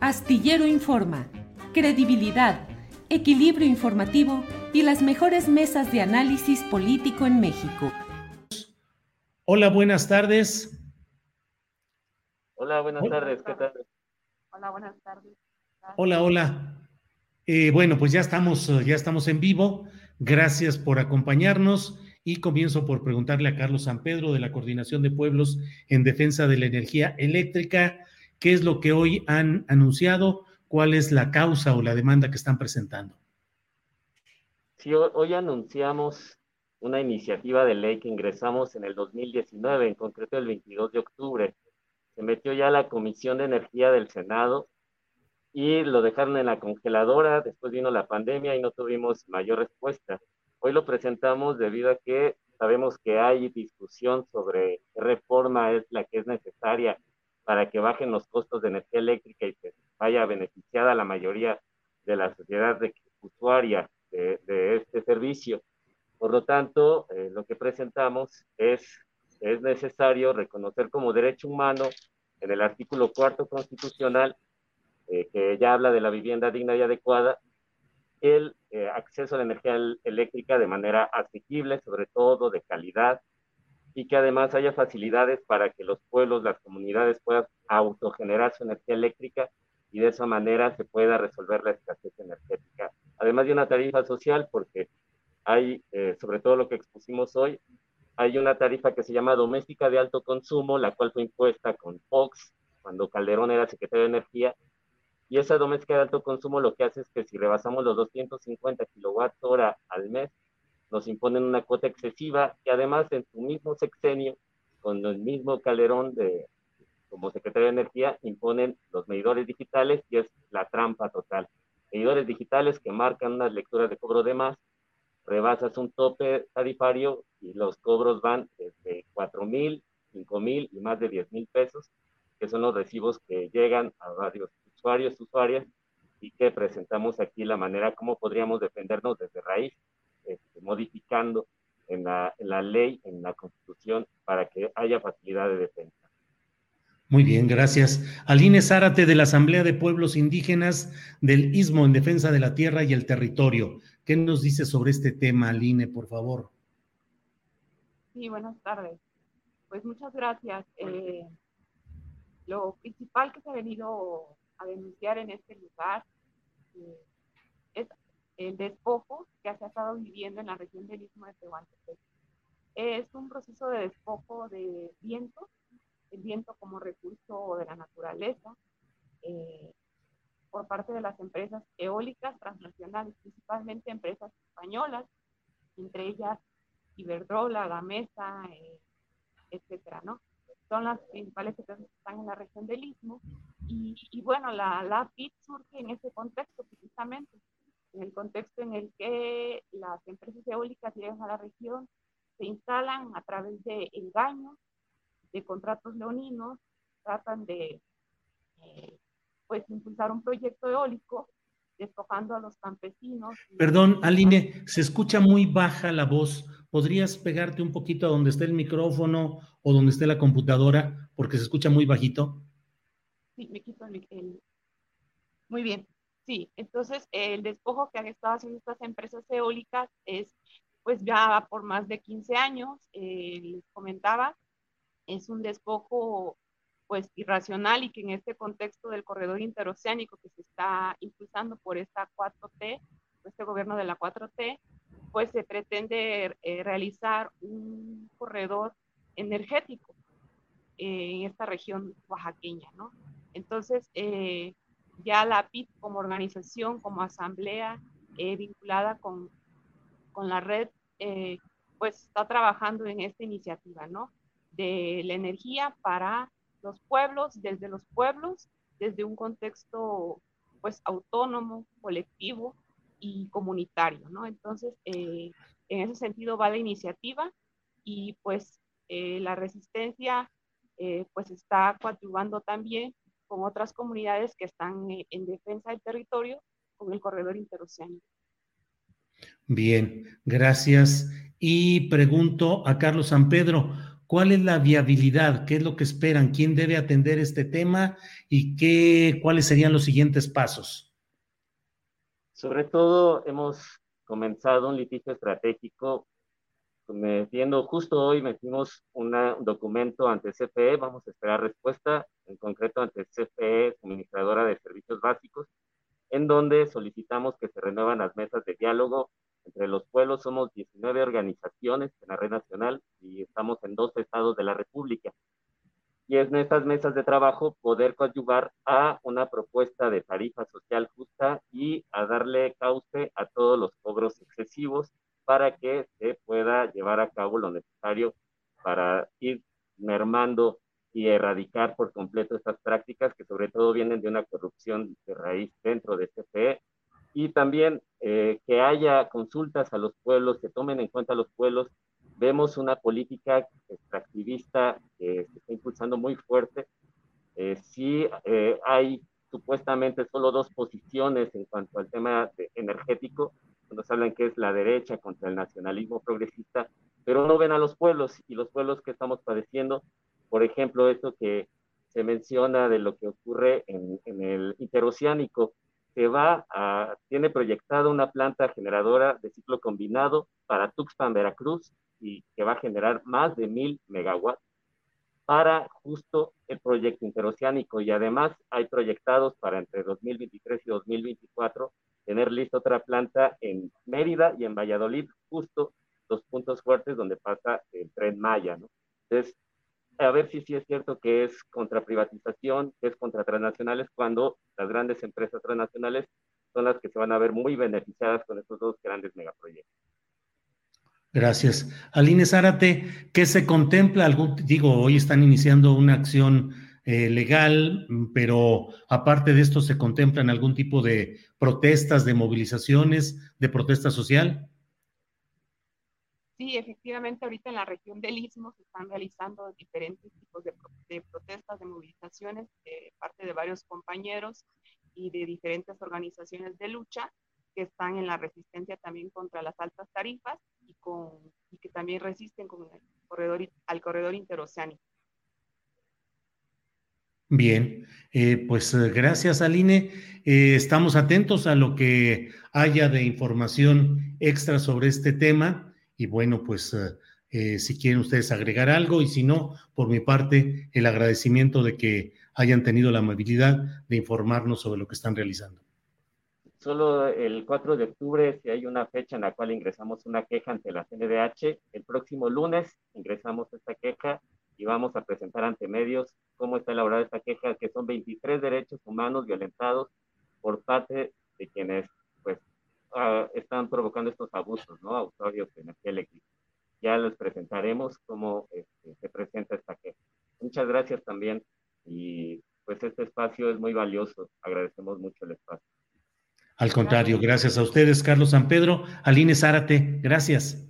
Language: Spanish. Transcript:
Astillero Informa, credibilidad, equilibrio informativo y las mejores mesas de análisis político en México. Hola, buenas tardes. Hola, buenas tardes, ¿qué tal? Hola, buenas tardes. Hola, hola. Eh, bueno, pues ya estamos, ya estamos en vivo. Gracias por acompañarnos y comienzo por preguntarle a Carlos San Pedro de la Coordinación de Pueblos en Defensa de la Energía Eléctrica, ¿qué es lo que hoy han anunciado? ¿Cuál es la causa o la demanda que están presentando? Sí, hoy anunciamos una iniciativa de ley que ingresamos en el 2019, en concreto el 22 de octubre. Se metió ya la Comisión de Energía del Senado y lo dejaron en la congeladora, después vino la pandemia y no tuvimos mayor respuesta. Hoy lo presentamos debido a que sabemos que hay discusión sobre qué reforma es la que es necesaria para que bajen los costos de energía eléctrica y que vaya beneficiada la mayoría de la sociedad usuaria de, de, este servicio. Por lo tanto, eh, lo que presentamos es, es necesario reconocer como derecho humano en el artículo cuarto constitucional eh, que ya habla de la vivienda digna y adecuada, el eh, acceso a la energía eléctrica de manera asequible, sobre todo de calidad, y que además haya facilidades para que los pueblos, las comunidades puedan autogenerar su energía eléctrica y de esa manera se pueda resolver la escasez energética. Además de una tarifa social, porque hay, eh, sobre todo lo que expusimos hoy, hay una tarifa que se llama doméstica de alto consumo, la cual fue impuesta con Fox cuando Calderón era secretario de Energía, y esa doméstica de alto consumo lo que hace es que si rebasamos los 250 kilowatts hora al mes, nos imponen una cuota excesiva y además en su mismo sexenio, con el mismo Calderón de, como secretario de Energía, imponen los medidores digitales y es la trampa total. Medidores digitales que marcan unas lecturas de cobro de más, rebasas un tope tarifario y los cobros van desde 4 mil, 5 mil y más de 10 mil pesos, que son los recibos que llegan a varios usuarios, usuarias, y que presentamos aquí la manera como podríamos defendernos desde raíz, este, modificando en la, en la ley, en la constitución, para que haya facilidad de defensa. Muy bien, gracias. Aline Zárate de la Asamblea de Pueblos Indígenas del Istmo en Defensa de la Tierra y el Territorio. ¿Qué nos dice sobre este tema, Aline, por favor? Sí, buenas tardes. Pues muchas gracias. Eh, lo principal que se ha venido a denunciar en este lugar eh, es el despojo que se ha estado viviendo en la región del Istmo de Tehuantepec. Es un proceso de despojo de viento, el viento como recurso de la naturaleza, eh, por parte de las empresas eólicas transnacionales, principalmente empresas españolas, entre ellas Iberdrola, Gamesa, eh, etcétera, ¿no? Son las principales empresas que están en la región del Istmo y, bueno, la, la PIT surge en ese contexto precisamente, en el contexto en el que las empresas eólicas llegan a la región, se instalan a través de engaños, de contratos leoninos, tratan de eh, pues impulsar un proyecto eólico despojando a los campesinos. Perdón, Aline, se escucha muy baja la voz. ¿Podrías pegarte un poquito a donde esté el micrófono o donde esté la computadora? Porque se escucha muy bajito me quito el, Muy bien. Sí, entonces el despojo que han estado haciendo estas empresas eólicas es pues ya por más de 15 años, eh, les comentaba, es un despojo pues irracional y que en este contexto del corredor interoceánico que se está impulsando por esta 4T, este gobierno de la 4T, pues se pretende eh, realizar un corredor energético eh, en esta región oaxaqueña, ¿no? Entonces, ya la PIT como organización, como asamblea vinculada con con la red, eh, pues está trabajando en esta iniciativa, ¿no? De la energía para los pueblos, desde los pueblos, desde un contexto, pues, autónomo, colectivo y comunitario, ¿no? Entonces, eh, en ese sentido va la iniciativa y, pues, eh, la resistencia, pues, está coadyuvando también con otras comunidades que están en defensa del territorio con el corredor interoceánico. Bien, gracias. Y pregunto a Carlos San Pedro, ¿cuál es la viabilidad? ¿Qué es lo que esperan? ¿Quién debe atender este tema? ¿Y qué, cuáles serían los siguientes pasos? Sobre todo, hemos comenzado un litigio estratégico. Metiendo, justo hoy metimos un documento ante CFE, vamos a esperar respuesta, en concreto ante CFE, suministradora de servicios básicos, en donde solicitamos que se renuevan las mesas de diálogo entre los pueblos. Somos 19 organizaciones en la red nacional y estamos en dos estados de la República. Y es en estas mesas de trabajo poder coadyuvar a una propuesta de tarifa social justa y a darle cauce a todos los cobros excesivos para que se pueda llevar a cabo lo necesario para ir mermando y erradicar por completo estas prácticas que sobre todo vienen de una corrupción de raíz dentro de CFE y también eh, que haya consultas a los pueblos, que tomen en cuenta a los pueblos. Vemos una política extractivista que se está impulsando muy fuerte. Eh, sí eh, hay supuestamente solo dos posiciones en cuanto al tema energético, nos hablan que es la derecha contra el nacionalismo progresista, pero no ven a los pueblos y los pueblos que estamos padeciendo por ejemplo, esto que se menciona de lo que ocurre en, el interoceánico, se va a, tiene proyectada una planta generadora de ciclo combinado para Tuxpan, Veracruz, y que va a generar más de mil megawatts para justo el proyecto interoceánico. Y además hay proyectados para entre 2023 y 2024 tener lista otra planta en Mérida y en Valladolid, justo los puntos fuertes donde pasa el tren Maya, ¿no? Entonces, a ver si sí es cierto que es contra privatización, que es contra transnacionales, cuando las grandes empresas transnacionales son las que se van a ver muy beneficiadas con estos dos grandes megaproyectos. Gracias. Aline Zárate, ¿qué se contempla? Algún, digo, hoy están iniciando una acción eh, legal, pero aparte de esto, ¿se contemplan algún tipo de protestas, de movilizaciones, de protesta social? Sí, efectivamente, ahorita en la región del Istmo se están realizando diferentes tipos de, protestas, de movilizaciones de parte de varios compañeros y de diferentes organizaciones de lucha que están en la resistencia también contra las altas tarifas y, con, y que también resisten con el corredor, al corredor interoceánico. Bien, eh, pues eh, gracias Aline. Eh, estamos atentos a lo que haya de información extra sobre este tema y bueno, pues eh, eh, si quieren ustedes agregar algo y si no, por mi parte, el agradecimiento de que hayan tenido la amabilidad de informarnos sobre lo que están realizando. Solo el 4 de octubre, si hay una fecha en la cual ingresamos una queja ante la CNDH, el próximo lunes ingresamos esta queja y vamos a presentar ante medios cómo está elaborada esta queja, que son 23 derechos humanos violentados por parte de quienes Ah, están provocando estos abusos, ¿no? Autorios de energía eléctrica. Ya les presentaremos cómo este, se presenta esta queja. Muchas gracias también y pues este espacio es muy valioso. Agradecemos mucho el espacio. Al contrario, gracias a ustedes, Carlos San Pedro, Aline Zárate, gracias.